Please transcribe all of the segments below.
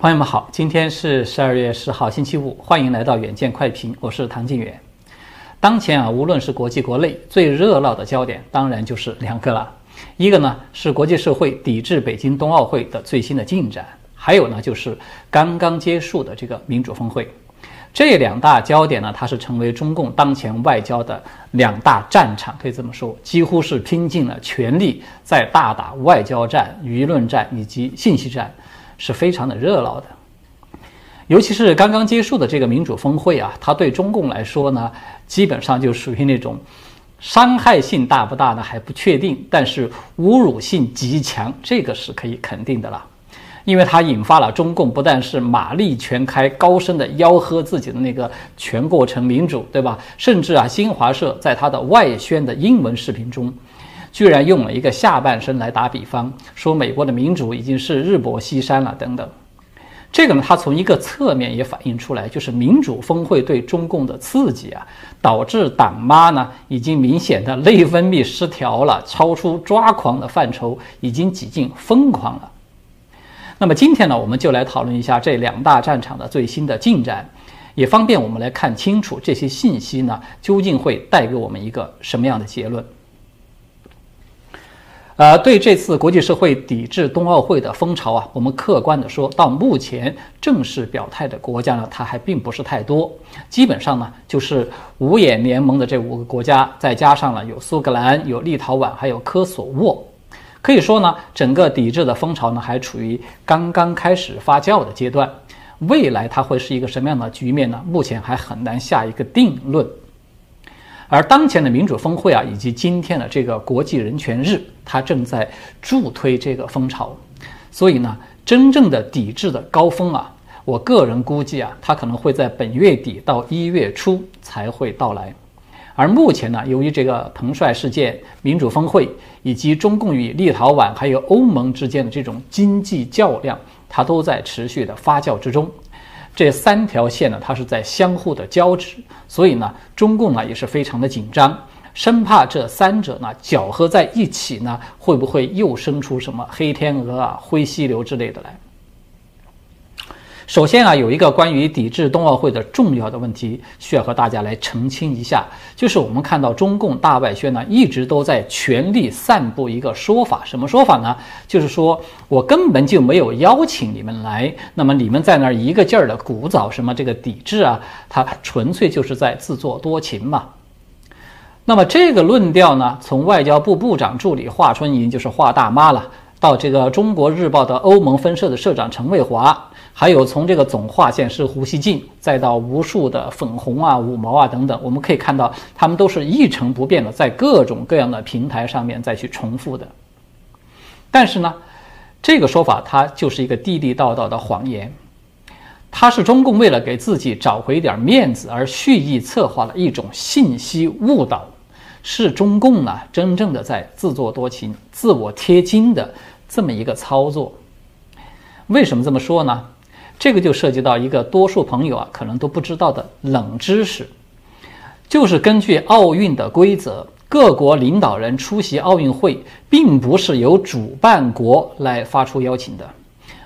朋友们好，今天是十二月十号星期五，欢迎来到远见快评，我是唐静远。当前啊，无论是国际国内，最热闹的焦点当然就是两个了，一个呢是国际社会抵制北京冬奥会的最新的进展，还有呢就是刚刚结束的这个民主峰会。这两大焦点呢，它是成为中共当前外交的两大战场，可以这么说，几乎是拼尽了全力在大打外交战、舆论战以及信息战。是非常的热闹的，尤其是刚刚结束的这个民主峰会啊，它对中共来说呢，基本上就属于那种伤害性大不大呢还不确定，但是侮辱性极强，这个是可以肯定的了，因为它引发了中共不但是马力全开，高声的吆喝自己的那个全过程民主，对吧？甚至啊，新华社在它的外宣的英文视频中。居然用了一个下半身来打比方，说美国的民主已经是日薄西山了等等。这个呢，它从一个侧面也反映出来，就是民主峰会对中共的刺激啊，导致党妈呢已经明显的内分泌失调了，超出抓狂的范畴，已经几近疯狂了。那么今天呢，我们就来讨论一下这两大战场的最新的进展，也方便我们来看清楚这些信息呢究竟会带给我们一个什么样的结论。呃，对这次国际社会抵制冬奥会的风潮啊，我们客观的说，到目前正式表态的国家呢，它还并不是太多。基本上呢，就是五眼联盟的这五个国家，再加上了有苏格兰、有立陶宛，还有科索沃。可以说呢，整个抵制的风潮呢，还处于刚刚开始发酵的阶段。未来它会是一个什么样的局面呢？目前还很难下一个定论。而当前的民主峰会啊，以及今天的这个国际人权日，它正在助推这个风潮。所以呢，真正的抵制的高峰啊，我个人估计啊，它可能会在本月底到一月初才会到来。而目前呢，由于这个彭帅事件、民主峰会以及中共与立陶宛还有欧盟之间的这种经济较量，它都在持续的发酵之中。这三条线呢，它是在相互的交织，所以呢，中共呢也是非常的紧张，生怕这三者呢搅合在一起呢，会不会又生出什么黑天鹅啊、灰犀牛之类的来？首先啊，有一个关于抵制冬奥会的重要的问题需要和大家来澄清一下，就是我们看到中共大外宣呢一直都在全力散布一个说法，什么说法呢？就是说我根本就没有邀请你们来，那么你们在那儿一个劲儿的鼓噪什么这个抵制啊，他纯粹就是在自作多情嘛。那么这个论调呢，从外交部部长助理华春莹就是华大妈了，到这个中国日报的欧盟分社的社长陈卫华。还有从这个总划线师胡锡进，再到无数的粉红啊、五毛啊等等，我们可以看到，他们都是一成不变的，在各种各样的平台上面再去重复的。但是呢，这个说法它就是一个地地道道的谎言，它是中共为了给自己找回点面子而蓄意策划了一种信息误导，是中共啊真正的在自作多情、自我贴金的这么一个操作。为什么这么说呢？这个就涉及到一个多数朋友啊可能都不知道的冷知识，就是根据奥运的规则，各国领导人出席奥运会，并不是由主办国来发出邀请的，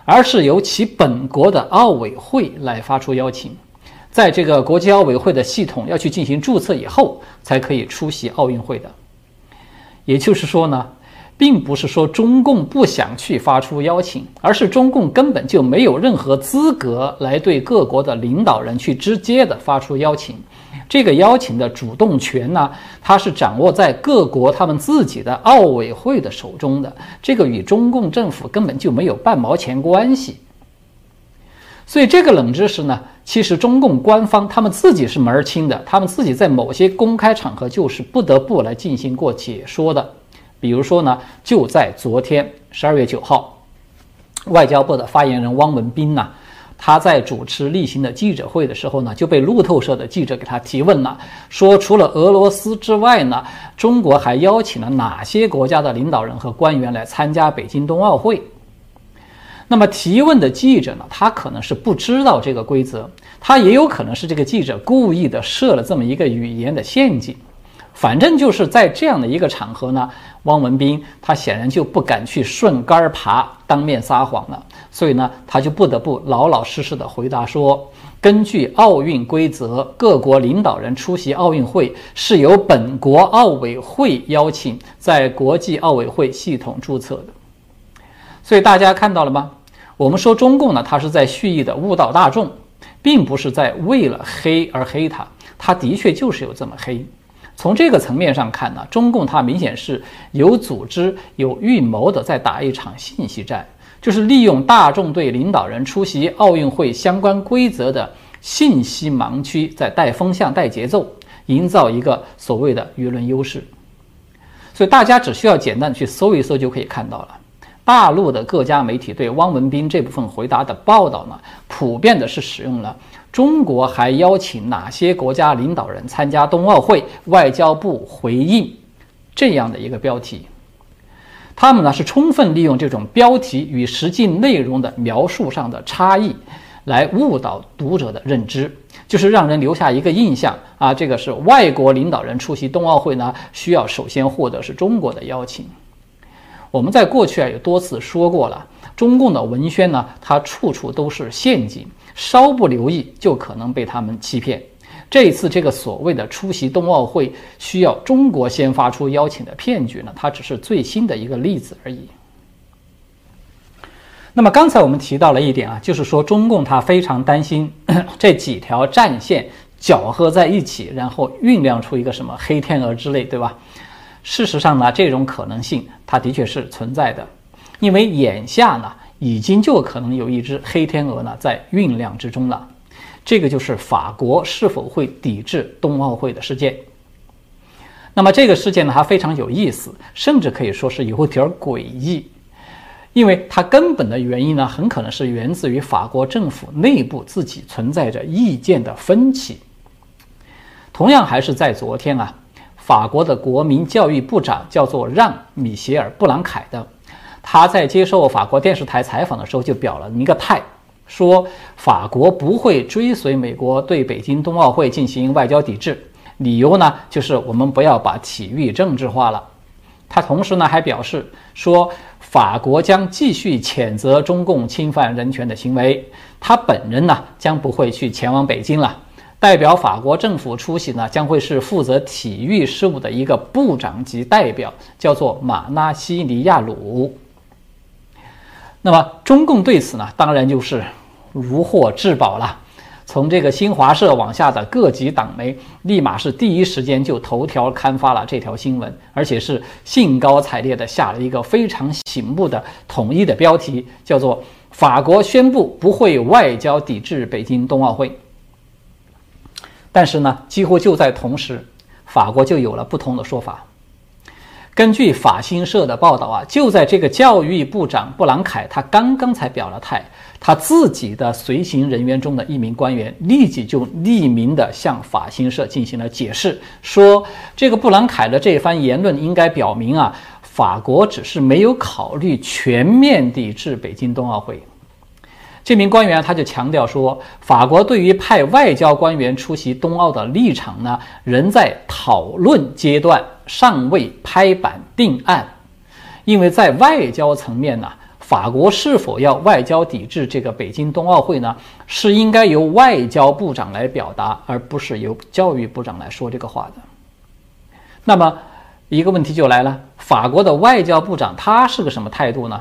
而是由其本国的奥委会来发出邀请，在这个国际奥委会的系统要去进行注册以后，才可以出席奥运会的。也就是说呢。并不是说中共不想去发出邀请，而是中共根本就没有任何资格来对各国的领导人去直接的发出邀请。这个邀请的主动权呢，它是掌握在各国他们自己的奥委会的手中的，这个与中共政府根本就没有半毛钱关系。所以这个冷知识呢，其实中共官方他们自己是门儿清的，他们自己在某些公开场合就是不得不来进行过解说的。比如说呢，就在昨天十二月九号，外交部的发言人汪文斌呢，他在主持例行的记者会的时候呢，就被路透社的记者给他提问了，说除了俄罗斯之外呢，中国还邀请了哪些国家的领导人和官员来参加北京冬奥会？那么提问的记者呢，他可能是不知道这个规则，他也有可能是这个记者故意的设了这么一个语言的陷阱。反正就是在这样的一个场合呢，汪文斌他显然就不敢去顺杆儿爬，当面撒谎了，所以呢，他就不得不老老实实的回答说，根据奥运规则，各国领导人出席奥运会是由本国奥委会邀请，在国际奥委会系统注册的。所以大家看到了吗？我们说中共呢，他是在蓄意的误导大众，并不是在为了黑而黑他，他的确就是有这么黑。从这个层面上看呢，中共它明显是有组织、有预谋的在打一场信息战，就是利用大众对领导人出席奥运会相关规则的信息盲区，在带风向、带节奏，营造一个所谓的舆论优势。所以大家只需要简单去搜一搜就可以看到了，大陆的各家媒体对汪文斌这部分回答的报道呢，普遍的是使用了。中国还邀请哪些国家领导人参加冬奥会？外交部回应这样的一个标题，他们呢是充分利用这种标题与实际内容的描述上的差异，来误导读者的认知，就是让人留下一个印象啊，这个是外国领导人出席冬奥会呢，需要首先获得是中国的邀请。我们在过去啊也多次说过了，中共的文宣呢，它处处都是陷阱。稍不留意，就可能被他们欺骗。这一次，这个所谓的出席冬奥会需要中国先发出邀请的骗局呢，它只是最新的一个例子而已。那么刚才我们提到了一点啊，就是说中共它非常担心 这几条战线搅合在一起，然后酝酿出一个什么黑天鹅之类，对吧？事实上呢，这种可能性它的确是存在的，因为眼下呢。已经就可能有一只黑天鹅呢在酝酿之中了，这个就是法国是否会抵制冬奥会的事件。那么这个事件呢它非常有意思，甚至可以说是有点诡异，因为它根本的原因呢很可能是源自于法国政府内部自己存在着意见的分歧。同样还是在昨天啊，法国的国民教育部长叫做让·米歇尔·布朗凯的。他在接受法国电视台采访的时候就表了一个态，说法国不会追随美国对北京冬奥会进行外交抵制，理由呢就是我们不要把体育政治化了。他同时呢还表示说，法国将继续谴责中共侵犯人权的行为，他本人呢将不会去前往北京了，代表法国政府出席呢将会是负责体育事务的一个部长级代表，叫做马纳西尼亚鲁。那么中共对此呢，当然就是如获至宝了。从这个新华社往下的各级党媒，立马是第一时间就头条刊发了这条新闻，而且是兴高采烈地下了一个非常醒目的统一的标题，叫做“法国宣布不会外交抵制北京冬奥会”。但是呢，几乎就在同时，法国就有了不同的说法。根据法新社的报道啊，就在这个教育部长布朗凯他刚刚才表了态，他自己的随行人员中的一名官员立即就匿名的向法新社进行了解释，说这个布朗凯的这番言论应该表明啊，法国只是没有考虑全面抵制北京冬奥会。这名官员他就强调说，法国对于派外交官员出席冬奥的立场呢，仍在讨论阶段，尚未拍板定案。因为在外交层面呢，法国是否要外交抵制这个北京冬奥会呢，是应该由外交部长来表达，而不是由教育部长来说这个话的。那么一个问题就来了，法国的外交部长他是个什么态度呢？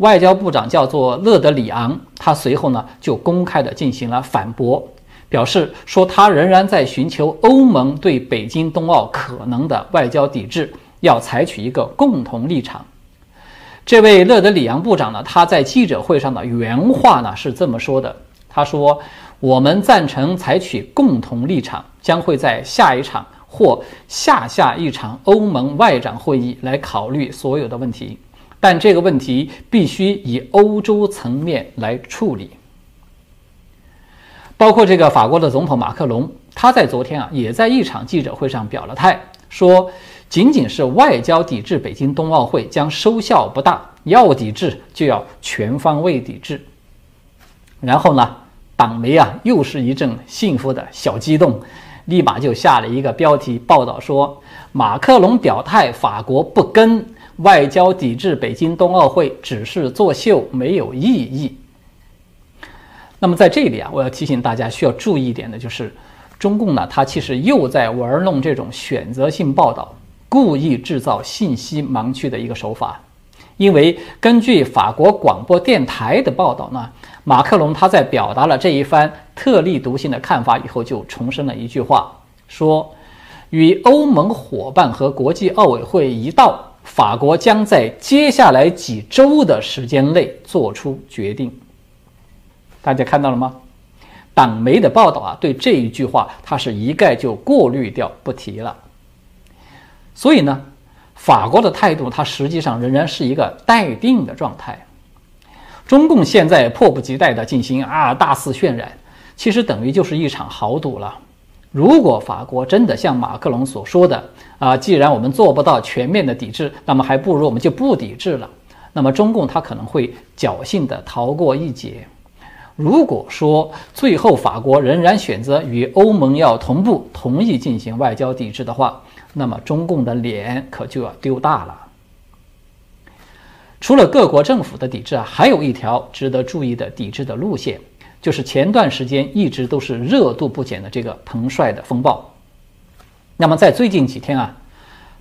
外交部长叫做勒德里昂，他随后呢就公开的进行了反驳，表示说他仍然在寻求欧盟对北京冬奥可能的外交抵制，要采取一个共同立场。这位勒德里昂部长呢，他在记者会上的原话呢是这么说的：“他说，我们赞成采取共同立场，将会在下一场或下下一场欧盟外长会议来考虑所有的问题。”但这个问题必须以欧洲层面来处理，包括这个法国的总统马克龙，他在昨天啊也在一场记者会上表了态，说仅仅是外交抵制北京冬奥会将收效不大，要抵制就要全方位抵制。然后呢，党媒啊又是一阵幸福的小激动。立马就下了一个标题报道说，马克龙表态，法国不跟外交抵制北京冬奥会，只是作秀，没有意义。那么在这里啊，我要提醒大家需要注意一点的就是，中共呢，它其实又在玩弄这种选择性报道，故意制造信息盲区的一个手法。因为根据法国广播电台的报道呢，马克龙他在表达了这一番特立独行的看法以后，就重申了一句话，说与欧盟伙伴和国际奥委会一道，法国将在接下来几周的时间内做出决定。大家看到了吗？党媒的报道啊，对这一句话，它是一概就过滤掉不提了。所以呢，法国的态度，它实际上仍然是一个待定的状态。中共现在迫不及待地进行啊大肆渲染，其实等于就是一场豪赌了。如果法国真的像马克龙所说的啊，既然我们做不到全面的抵制，那么还不如我们就不抵制了。那么中共他可能会侥幸地逃过一劫。如果说最后法国仍然选择与欧盟要同步同意进行外交抵制的话，那么中共的脸可就要丢大了。除了各国政府的抵制啊，还有一条值得注意的抵制的路线，就是前段时间一直都是热度不减的这个彭帅的风暴。那么在最近几天啊，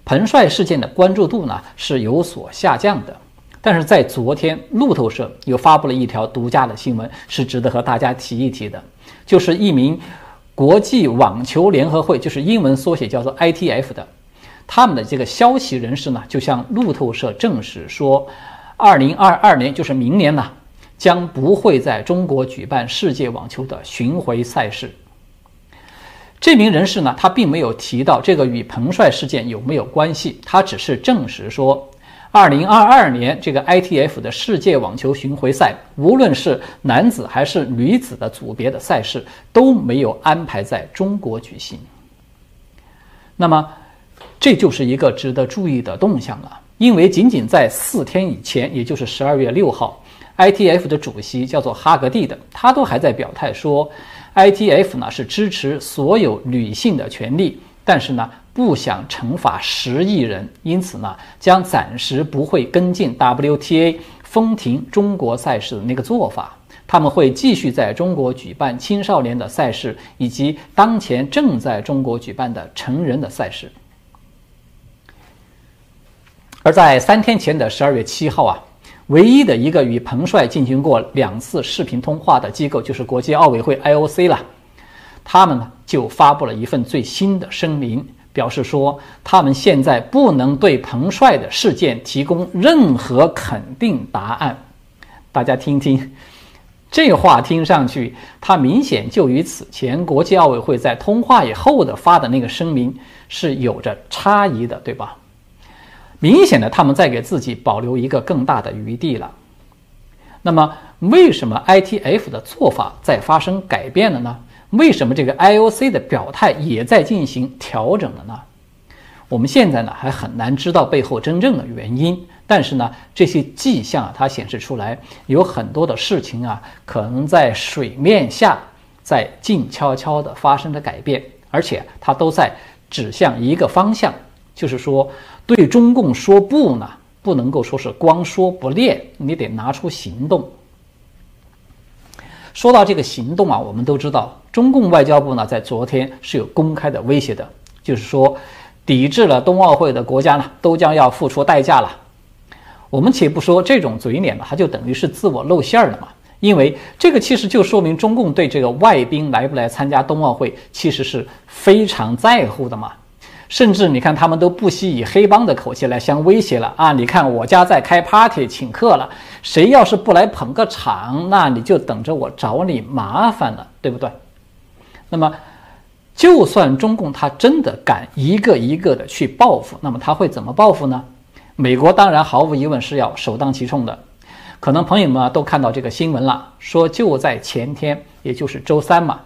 彭帅事件的关注度呢是有所下降的。但是在昨天，路透社又发布了一条独家的新闻，是值得和大家提一提的。就是一名国际网球联合会，就是英文缩写叫做 ITF 的，他们的这个消息人士呢，就向路透社证实说，二零二二年，就是明年呢，将不会在中国举办世界网球的巡回赛事。这名人士呢，他并没有提到这个与彭帅事件有没有关系，他只是证实说。二零二二年，这个 ITF 的世界网球巡回赛，无论是男子还是女子的组别的赛事，都没有安排在中国举行。那么，这就是一个值得注意的动向了。因为仅仅在四天以前，也就是十二月六号，ITF 的主席叫做哈格蒂的，他都还在表态说，ITF 呢是支持所有女性的权利，但是呢。不想惩罚十亿人，因此呢，将暂时不会跟进 WTA 封停中国赛事的那个做法。他们会继续在中国举办青少年的赛事，以及当前正在中国举办的成人的赛事。而在三天前的十二月七号啊，唯一的一个与彭帅进行过两次视频通话的机构，就是国际奥委会 IOC 了。他们呢，就发布了一份最新的声明。表示说，他们现在不能对彭帅的事件提供任何肯定答案。大家听听，这话听上去，它明显就与此前国际奥委会在通话以后的发的那个声明是有着差异的，对吧？明显的，他们在给自己保留一个更大的余地了。那么，为什么 ITF 的做法在发生改变了呢？为什么这个 IOC 的表态也在进行调整了呢？我们现在呢还很难知道背后真正的原因，但是呢这些迹象啊，它显示出来有很多的事情啊，可能在水面下在静悄悄地发生着改变，而且它都在指向一个方向，就是说对中共说不呢，不能够说是光说不练，你得拿出行动。说到这个行动啊，我们都知道，中共外交部呢在昨天是有公开的威胁的，就是说，抵制了冬奥会的国家呢都将要付出代价了。我们且不说这种嘴脸呢，它就等于是自我露馅了嘛，因为这个其实就说明中共对这个外宾来不来参加冬奥会其实是非常在乎的嘛。甚至你看，他们都不惜以黑帮的口气来相威胁了啊！你看我家在开 party 请客了，谁要是不来捧个场，那你就等着我找你麻烦了，对不对？那么，就算中共他真的敢一个一个的去报复，那么他会怎么报复呢？美国当然毫无疑问是要首当其冲的。可能朋友们都看到这个新闻了，说就在前天，也就是周三嘛。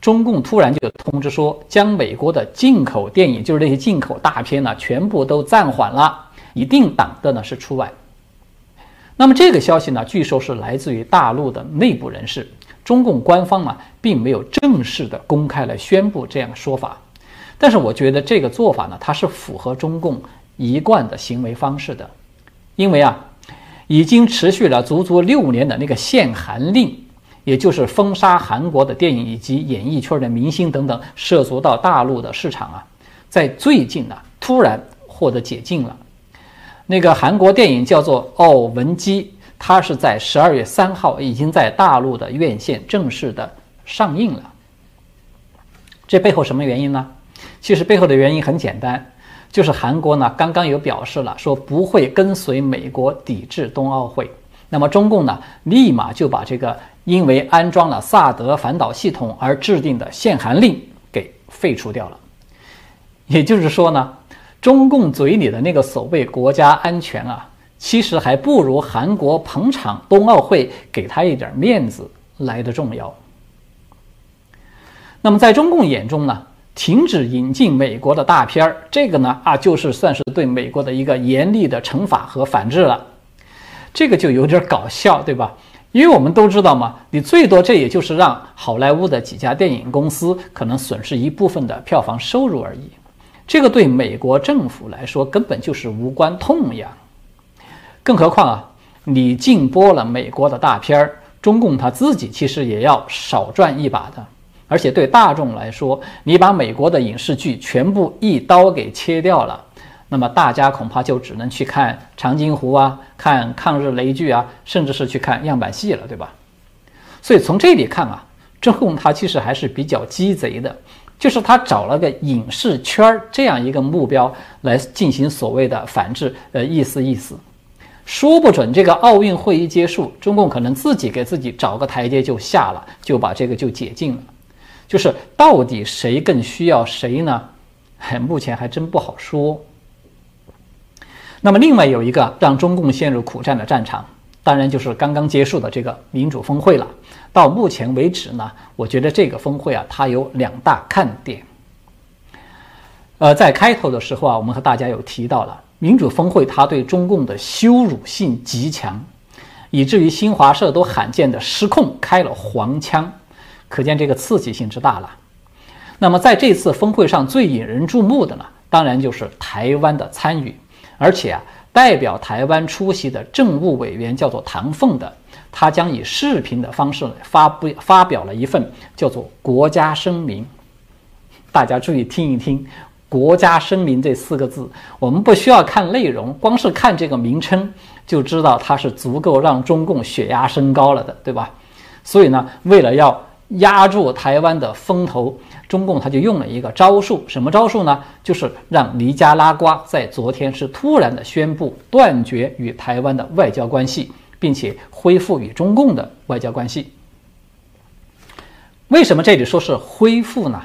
中共突然就通知说，将美国的进口电影，就是那些进口大片呢，全部都暂缓了，一定档的呢是除外。那么这个消息呢，据说是来自于大陆的内部人士。中共官方啊并没有正式的公开来宣布这样说法。但是我觉得这个做法呢，它是符合中共一贯的行为方式的，因为啊，已经持续了足足六年的那个限韩令，也就是封杀韩国的电影以及演艺圈的明星等等涉足到大陆的市场啊，在最近呢突然获得解禁了。那个韩国电影叫做《奥文基》，它是在十二月三号已经在大陆的院线正式的上映了。这背后什么原因呢？其实背后的原因很简单，就是韩国呢刚刚有表示了，说不会跟随美国抵制冬奥会。那么中共呢，立马就把这个因为安装了萨德反导系统而制定的限韩令给废除掉了。也就是说呢，中共嘴里的那个所谓国家安全啊，其实还不如韩国捧场冬奥会给他一点面子来的重要。那么在中共眼中呢？停止引进美国的大片儿，这个呢啊，就是算是对美国的一个严厉的惩罚和反制了。这个就有点搞笑，对吧？因为我们都知道嘛，你最多这也就是让好莱坞的几家电影公司可能损失一部分的票房收入而已。这个对美国政府来说根本就是无关痛痒。更何况啊，你禁播了美国的大片儿，中共他自己其实也要少赚一把的。而且对大众来说，你把美国的影视剧全部一刀给切掉了，那么大家恐怕就只能去看《长津湖》啊，看抗日雷剧啊，甚至是去看样板戏了，对吧？所以从这里看啊，中共他其实还是比较鸡贼的，就是他找了个影视圈这样一个目标来进行所谓的反制，呃，意思意思，说不准这个奥运会一结束，中共可能自己给自己找个台阶就下了，就把这个就解禁了。就是到底谁更需要谁呢？目前还真不好说。那么另外有一个让中共陷入苦战的战场，当然就是刚刚结束的这个民主峰会了。到目前为止呢，我觉得这个峰会啊，它有两大看点。呃，在开头的时候啊，我们和大家有提到了民主峰会，它对中共的羞辱性极强，以至于新华社都罕见的失控开了黄腔。可见这个刺激性之大了。那么在这次峰会上最引人注目的呢，当然就是台湾的参与。而且啊，代表台湾出席的政务委员叫做唐凤的，他将以视频的方式发布发表了一份叫做国家声明。大家注意听一听“国家声明”这四个字，我们不需要看内容，光是看这个名称就知道它是足够让中共血压升高了的，对吧？所以呢，为了要压住台湾的风头，中共他就用了一个招数，什么招数呢？就是让尼加拉瓜在昨天是突然的宣布断绝与台湾的外交关系，并且恢复与中共的外交关系。为什么这里说是恢复呢？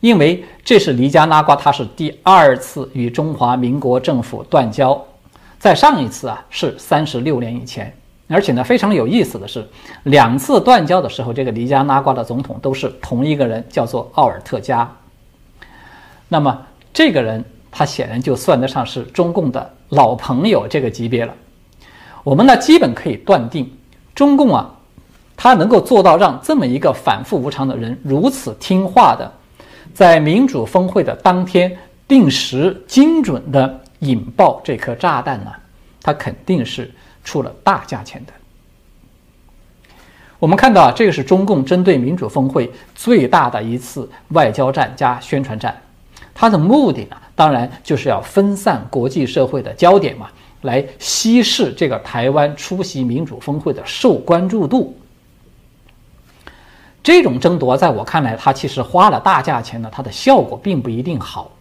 因为这是尼加拉瓜，它是第二次与中华民国政府断交，在上一次啊是三十六年以前。而且呢，非常有意思的是，两次断交的时候，这个尼加拉瓜的总统都是同一个人，叫做奥尔特加。那么这个人，他显然就算得上是中共的老朋友这个级别了。我们呢，基本可以断定，中共啊，他能够做到让这么一个反复无常的人如此听话的，在民主峰会的当天定时精准的引爆这颗炸弹呢，他肯定是。出了大价钱的。我们看到啊，这个是中共针对民主峰会最大的一次外交战加宣传战，它的目的呢，当然就是要分散国际社会的焦点嘛，来稀释这个台湾出席民主峰会的受关注度。这种争夺，在我看来，它其实花了大价钱呢，它的效果并不一定好，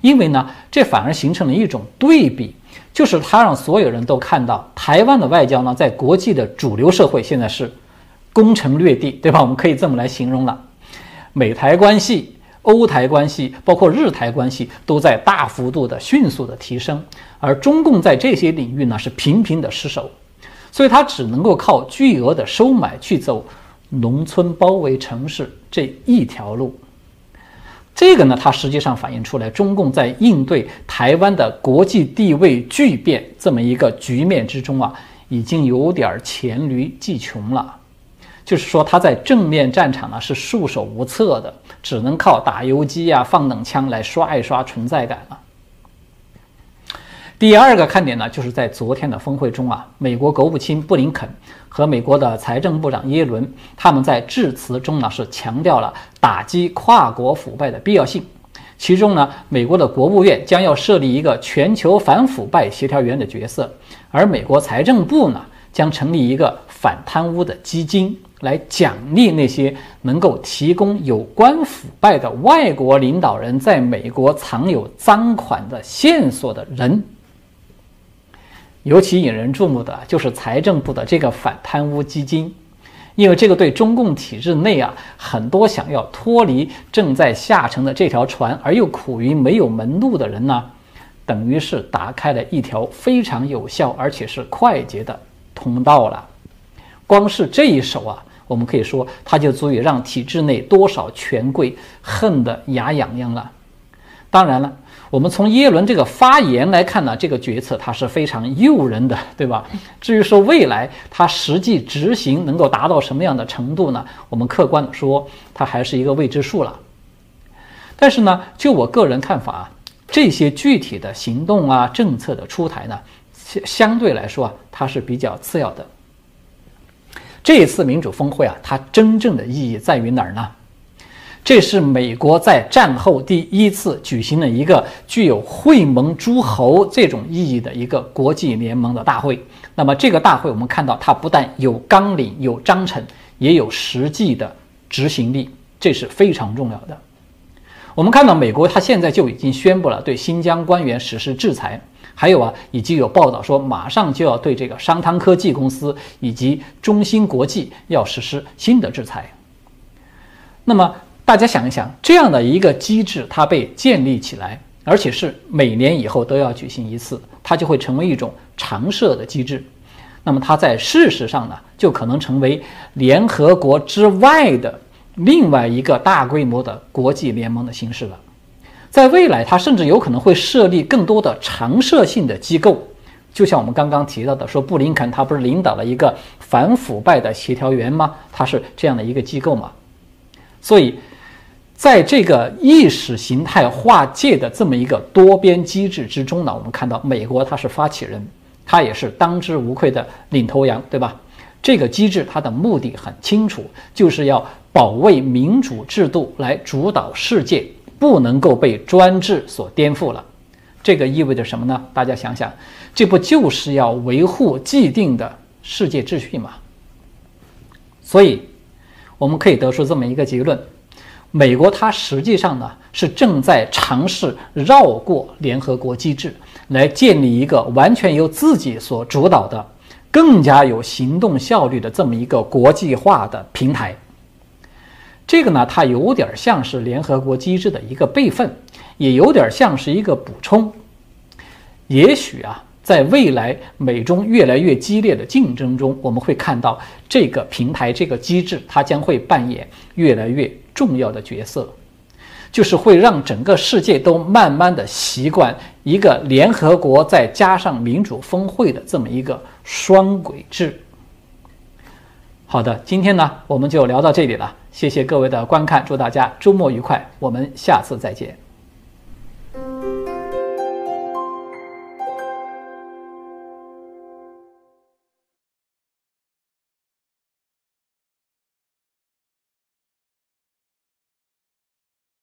因为呢，这反而形成了一种对比。就是他让所有人都看到，台湾的外交呢，在国际的主流社会现在是攻城略地，对吧？我们可以这么来形容了。美台关系、欧台关系，包括日台关系，都在大幅度的、迅速的提升，而中共在这些领域呢是频频的失守，所以他只能够靠巨额的收买去走农村包围城市这一条路。这个呢，它实际上反映出来，中共在应对台湾的国际地位巨变这么一个局面之中啊，已经有点黔驴技穷了。就是说他在正面战场呢是束手无策的，只能靠打游击啊、放冷枪来刷一刷存在感了。第二个看点呢，就是在昨天的峰会中啊，美国国务卿布林肯和美国的财政部长耶伦，他们在致辞中呢是强调了打击跨国腐败的必要性。其中呢，美国的国务院将要设立一个全球反腐败协调员的角色，而美国财政部呢将成立一个反贪污的基金，来奖励那些能够提供有关腐败的外国领导人在美国藏有赃款的线索的人。尤其引人注目的就是财政部的这个反贪污基金，因为这个对中共体制内啊很多想要脱离正在下沉的这条船而又苦于没有门路的人呢，等于是打开了一条非常有效而且是快捷的通道了。光是这一手啊，我们可以说它就足以让体制内多少权贵恨得牙痒痒了。当然了。我们从耶伦这个发言来看呢，这个决策它是非常诱人的，对吧？至于说未来它实际执行能够达到什么样的程度呢？我们客观的说，它还是一个未知数了。但是呢，就我个人看法啊，这些具体的行动啊、政策的出台呢，相相对来说啊，它是比较次要的。这一次民主峰会啊，它真正的意义在于哪儿呢？这是美国在战后第一次举行了一个具有会盟诸侯这种意义的一个国际联盟的大会。那么，这个大会我们看到，它不但有纲领、有章程，也有实际的执行力，这是非常重要的。我们看到，美国它现在就已经宣布了对新疆官员实施制裁，还有啊，已经有报道说马上就要对这个商汤科技公司以及中芯国际要实施新的制裁。那么，大家想一想，这样的一个机制，它被建立起来，而且是每年以后都要举行一次，它就会成为一种常设的机制。那么它在事实上呢，就可能成为联合国之外的另外一个大规模的国际联盟的形式了。在未来，它甚至有可能会设立更多的常设性的机构，就像我们刚刚提到的，说布林肯他不是领导了一个反腐败的协调员吗？他是这样的一个机构嘛？所以。在这个意识形态划界的这么一个多边机制之中呢，我们看到美国它是发起人，它也是当之无愧的领头羊，对吧？这个机制它的目的很清楚，就是要保卫民主制度来主导世界，不能够被专制所颠覆了。这个意味着什么呢？大家想想，这不就是要维护既定的世界秩序吗？所以，我们可以得出这么一个结论。美国它实际上呢是正在尝试绕过联合国机制，来建立一个完全由自己所主导的、更加有行动效率的这么一个国际化的平台。这个呢，它有点像是联合国机制的一个备份，也有点像是一个补充。也许啊，在未来美中越来越激烈的竞争中，我们会看到这个平台、这个机制，它将会扮演越来越。重要的角色，就是会让整个世界都慢慢的习惯一个联合国再加上民主峰会的这么一个双轨制。好的，今天呢我们就聊到这里了，谢谢各位的观看，祝大家周末愉快，我们下次再见。